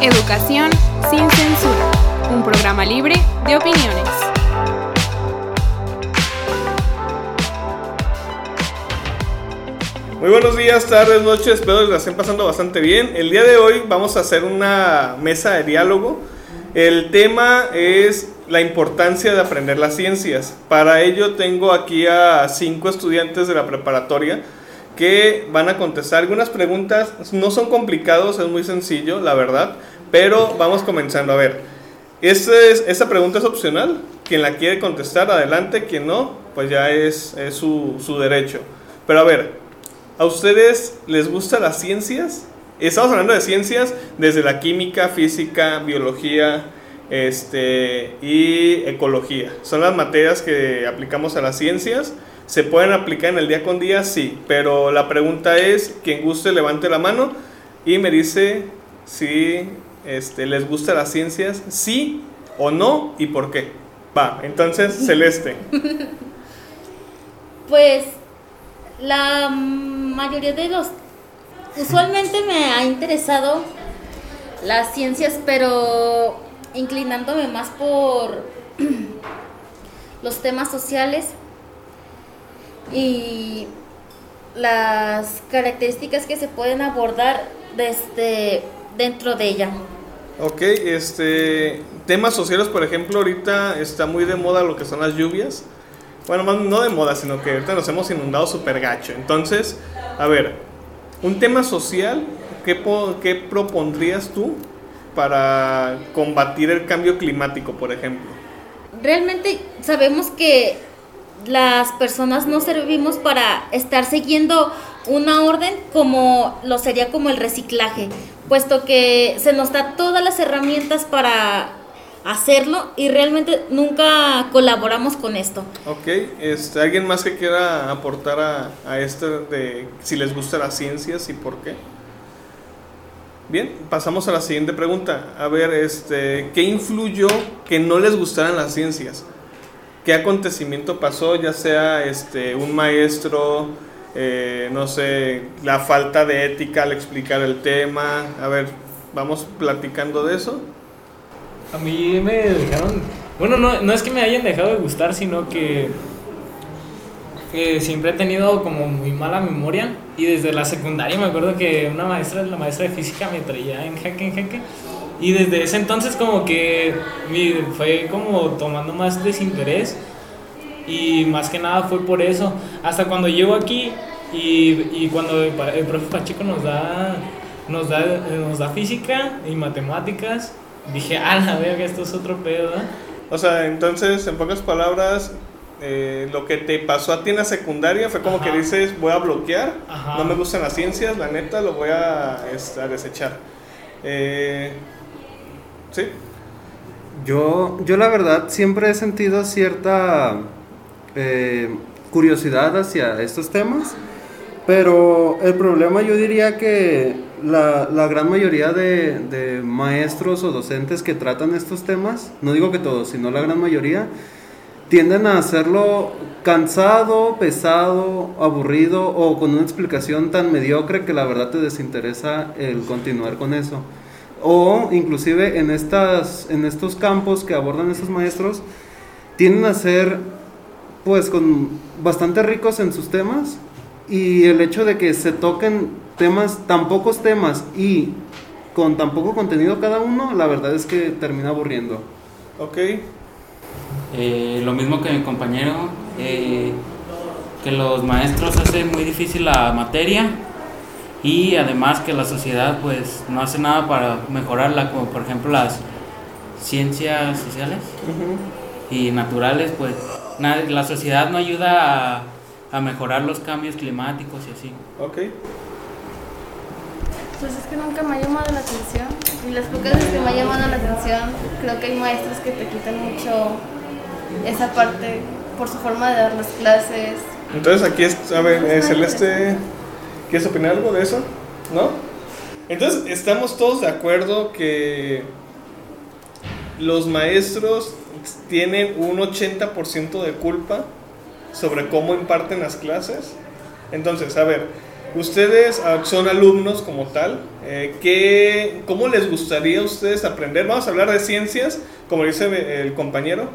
Educación sin censura, un programa libre de opiniones. Muy buenos días, tardes, noches, espero que la estén pasando bastante bien. El día de hoy vamos a hacer una mesa de diálogo. El tema es la importancia de aprender las ciencias. Para ello tengo aquí a cinco estudiantes de la preparatoria que van a contestar algunas preguntas. No son complicados, es muy sencillo, la verdad. Pero vamos comenzando. A ver, este es, esta pregunta es opcional. Quien la quiere contestar, adelante. Quien no, pues ya es, es su, su derecho. Pero a ver, ¿a ustedes les gustan las ciencias? Estamos hablando de ciencias desde la química, física, biología este, y ecología. Son las materias que aplicamos a las ciencias. ¿Se pueden aplicar en el día con día? Sí, pero la pregunta es, quien guste levante la mano y me dice si este, les gusta las ciencias, sí o no y por qué. Va, entonces Celeste. Pues la mayoría de los... Usualmente me ha interesado las ciencias, pero inclinándome más por los temas sociales y las características que se pueden abordar desde dentro de ella. Ok, este, temas sociales, por ejemplo, ahorita está muy de moda lo que son las lluvias. Bueno, más no de moda, sino que ahorita nos hemos inundado súper gacho. Entonces, a ver, un tema social, ¿qué, po- qué propondrías tú para combatir el cambio climático, por ejemplo? Realmente sabemos que las personas no servimos para estar siguiendo una orden como lo sería como el reciclaje, puesto que se nos da todas las herramientas para hacerlo y realmente nunca colaboramos con esto. Ok, este, ¿alguien más que quiera aportar a, a esto de si les gustan las ciencias y por qué? Bien, pasamos a la siguiente pregunta. A ver, este, ¿qué influyó que no les gustaran las ciencias? ¿Qué acontecimiento pasó? Ya sea este, un maestro, eh, no sé, la falta de ética al explicar el tema. A ver, vamos platicando de eso. A mí me dejaron. Bueno, no, no es que me hayan dejado de gustar, sino que. Siempre he tenido como muy mala memoria. Y desde la secundaria me acuerdo que una maestra, la maestra de física, me traía en jaque, en jaque. Y desde ese entonces, como que fue como tomando más desinterés. Y más que nada fue por eso. Hasta cuando llego aquí y, y cuando el, el profe Pacheco nos da, nos da, nos da física y matemáticas, dije, ah, la verga, esto es otro pedo, ¿eh?". O sea, entonces, en pocas palabras, eh, lo que te pasó a ti en la secundaria fue como Ajá. que dices, voy a bloquear, Ajá. no me gustan las ciencias, la neta, lo voy a, a desechar. Eh, ¿Sí? Yo, yo la verdad siempre he sentido cierta eh, curiosidad hacia estos temas, pero el problema yo diría que la, la gran mayoría de, de maestros o docentes que tratan estos temas, no digo que todos, sino la gran mayoría, tienden a hacerlo cansado, pesado, aburrido o con una explicación tan mediocre que la verdad te desinteresa el continuar con eso. O inclusive en, estas, en estos campos que abordan estos maestros, tienden a ser pues con bastante ricos en sus temas y el hecho de que se toquen temas, tan pocos temas y con tan poco contenido cada uno, la verdad es que termina aburriendo. Ok. Eh, lo mismo que mi compañero, eh, que los maestros hacen muy difícil la materia y además que la sociedad pues no hace nada para mejorarla, como por ejemplo las ciencias sociales y naturales, pues la sociedad no ayuda a, a mejorar los cambios climáticos y así. Ok. Pues es que nunca me ha llamado la atención. Y las pocas veces que me ha llamado la atención, creo que hay maestros que te quitan mucho esa parte por su forma de dar las clases. Entonces aquí, es, a ver, eh, Celeste, ¿quieres opinar algo de eso? ¿No? Entonces estamos todos de acuerdo que los maestros tienen un 80% de culpa sobre cómo imparten las clases. Entonces, a ver, Ustedes ah, son alumnos como tal. eh, ¿qué- ¿Cómo les gustaría a ustedes aprender? Vamos a hablar de ciencias, como dice el compañero,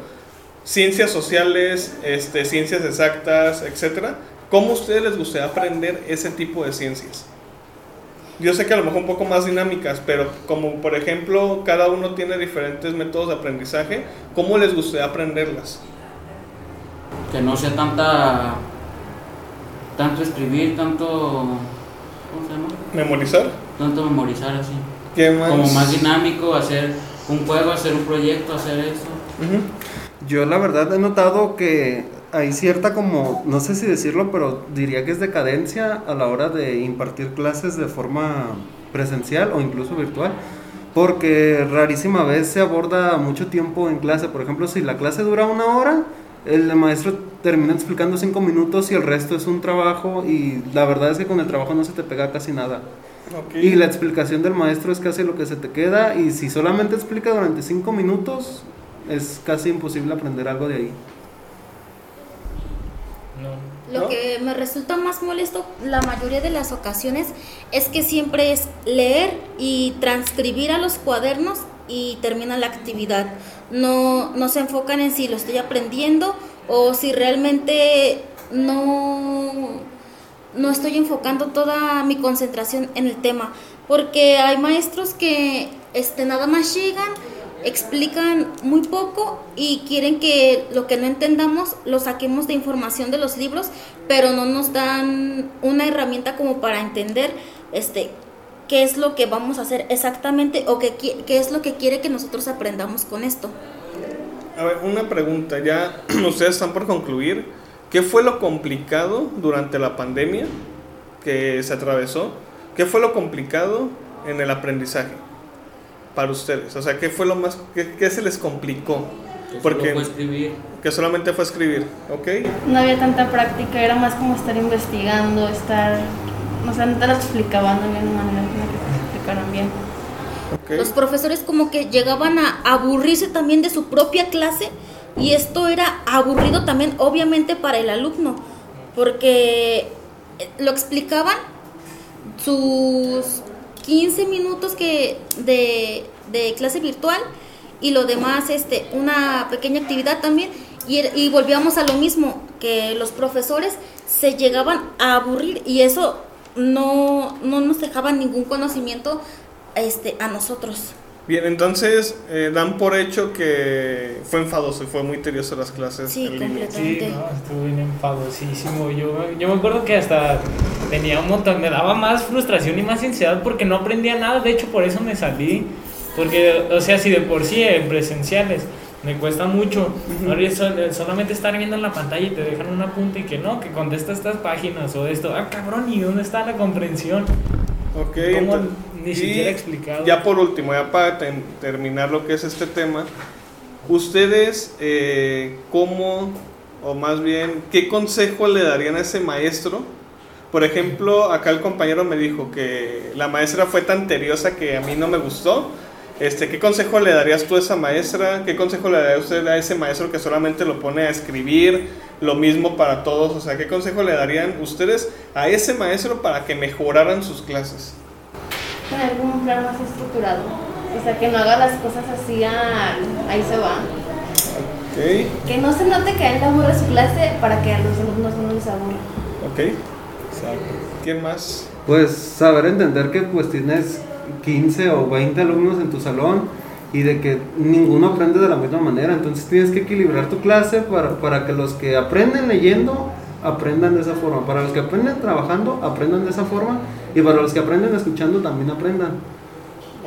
ciencias sociales, este, ciencias exactas, etcétera. ¿Cómo a ustedes les gustaría aprender ese tipo de ciencias? Yo sé que a lo mejor un poco más dinámicas, pero como por ejemplo cada uno tiene diferentes métodos de aprendizaje, ¿cómo les gustaría aprenderlas? Que no sea tanta. tanto escribir, tanto. ¿Cómo se llama? ¿Memorizar? Tanto memorizar así. ¿Qué más? Como más dinámico, hacer un juego, hacer un proyecto, hacer eso. Yo la verdad he notado que hay cierta como, no sé si decirlo, pero diría que es decadencia a la hora de impartir clases de forma presencial o incluso virtual. Porque rarísima vez se aborda mucho tiempo en clase. Por ejemplo, si la clase dura una hora, el maestro termina explicando cinco minutos y el resto es un trabajo. Y la verdad es que con el trabajo no se te pega casi nada. Ok. Y la explicación del maestro es casi lo que se te queda. Y si solamente explica durante cinco minutos, es casi imposible aprender algo de ahí. No. Lo ¿No? que me resulta más molesto la mayoría de las ocasiones es que siempre es leer y transcribir a los cuadernos y termina la actividad. No, no se enfocan en si lo estoy aprendiendo o si realmente no, no estoy enfocando toda mi concentración en el tema. Porque hay maestros que este, nada más llegan, explican muy poco y quieren que lo que no entendamos lo saquemos de información de los libros, pero no nos dan una herramienta como para entender este qué es lo que vamos a hacer exactamente o qué, qué es lo que quiere que nosotros aprendamos con esto. A ver, una pregunta, ya ustedes están por concluir. ¿Qué fue lo complicado durante la pandemia que se atravesó? ¿Qué fue lo complicado en el aprendizaje para ustedes? O sea, ¿qué fue lo más, qué, qué se les complicó? Que Porque solo fue escribir. que solamente fue escribir, ¿ok? No había tanta práctica, era más como estar investigando, estar. O sea, no te lo explicaban, no había una manera que te explicaran bien. Los profesores como que llegaban a aburrirse también de su propia clase y esto era aburrido también obviamente para el alumno porque eh, lo explicaban sus 15 minutos que de, de clase virtual y lo demás este una pequeña actividad también y, y volvíamos a lo mismo que los profesores se llegaban a aburrir y eso no, no nos dejaba ningún conocimiento este, a nosotros. Bien, entonces eh, dan por hecho que fue enfadoso y fue muy tedioso las clases Sí, en línea. completamente. Sí, no, estuve bien enfadosísimo. Yo, yo me acuerdo que hasta tenía un montón, me daba más frustración y más ansiedad porque no aprendía nada. De hecho, por eso me salí. Porque, o sea, si de por sí en presenciales me cuesta mucho, sol- solamente estar viendo en la pantalla y te dejan un apunte y que no, que contesta estas páginas o esto. Ah, cabrón, ¿y dónde está la comprensión? Ok, ¿Cómo ento- ni y siquiera explicado? Ya por último, ya para ten- terminar lo que es este tema, ustedes, eh, ¿cómo, o más bien, qué consejo le darían a ese maestro? Por ejemplo, acá el compañero me dijo que la maestra fue tan tediosa que a mí no me gustó. Este, ¿Qué consejo le darías tú a esa maestra? ¿Qué consejo le daría usted a ese maestro que solamente lo pone a escribir? Lo mismo para todos. O sea, ¿qué consejo le darían ustedes a ese maestro para que mejoraran sus clases? Tener como un plan más estructurado. O sea, que no haga las cosas así al. Ahí se va. Ok, Que no se note que a él le aburre su clase para que a los alumnos no les aburra. ok. ¿Quién más? Pues saber entender que pues tienes 15 o 20 alumnos en tu salón y de que ninguno aprende de la misma manera. Entonces tienes que equilibrar tu clase para, para que los que aprenden leyendo aprendan de esa forma. Para los que aprenden trabajando aprendan de esa forma. Y para los que aprenden escuchando también aprendan.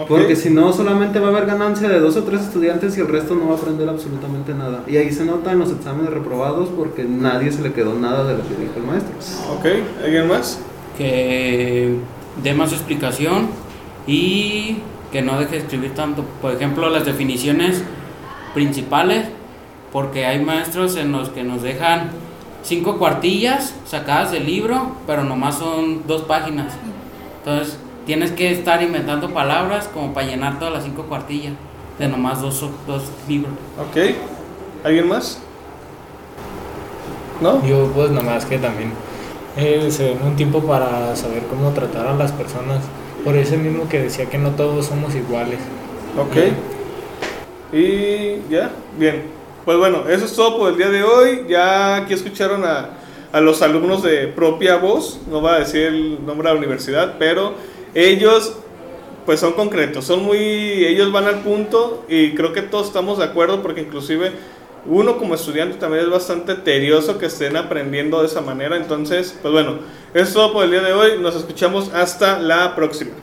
Porque si no, solamente va a haber ganancia de dos o tres estudiantes y el resto no va a aprender absolutamente nada. Y ahí se nota en los exámenes reprobados porque nadie se le quedó nada de lo que dijo el maestro. Ok, ¿alguien más? que dé más explicación y que no deje de escribir tanto. Por ejemplo, las definiciones principales, porque hay maestros en los que nos dejan cinco cuartillas sacadas del libro, pero nomás son dos páginas. Entonces, tienes que estar inventando palabras como para llenar todas las cinco cuartillas de nomás dos, dos libros. Ok, ¿alguien más? ¿No? Yo pues nada más que también eh, se den un tiempo para saber cómo tratar a las personas. Por eso mismo que decía que no todos somos iguales. Ok. Y ya, bien. Pues bueno, eso es todo por el día de hoy. Ya aquí escucharon a, a los alumnos de propia voz, no va a decir el nombre de la universidad, pero ellos pues son concretos, son muy, ellos van al punto y creo que todos estamos de acuerdo porque inclusive uno como estudiante también es bastante tedioso que estén aprendiendo de esa manera. Entonces, pues bueno, eso es todo por el día de hoy. Nos escuchamos hasta la próxima.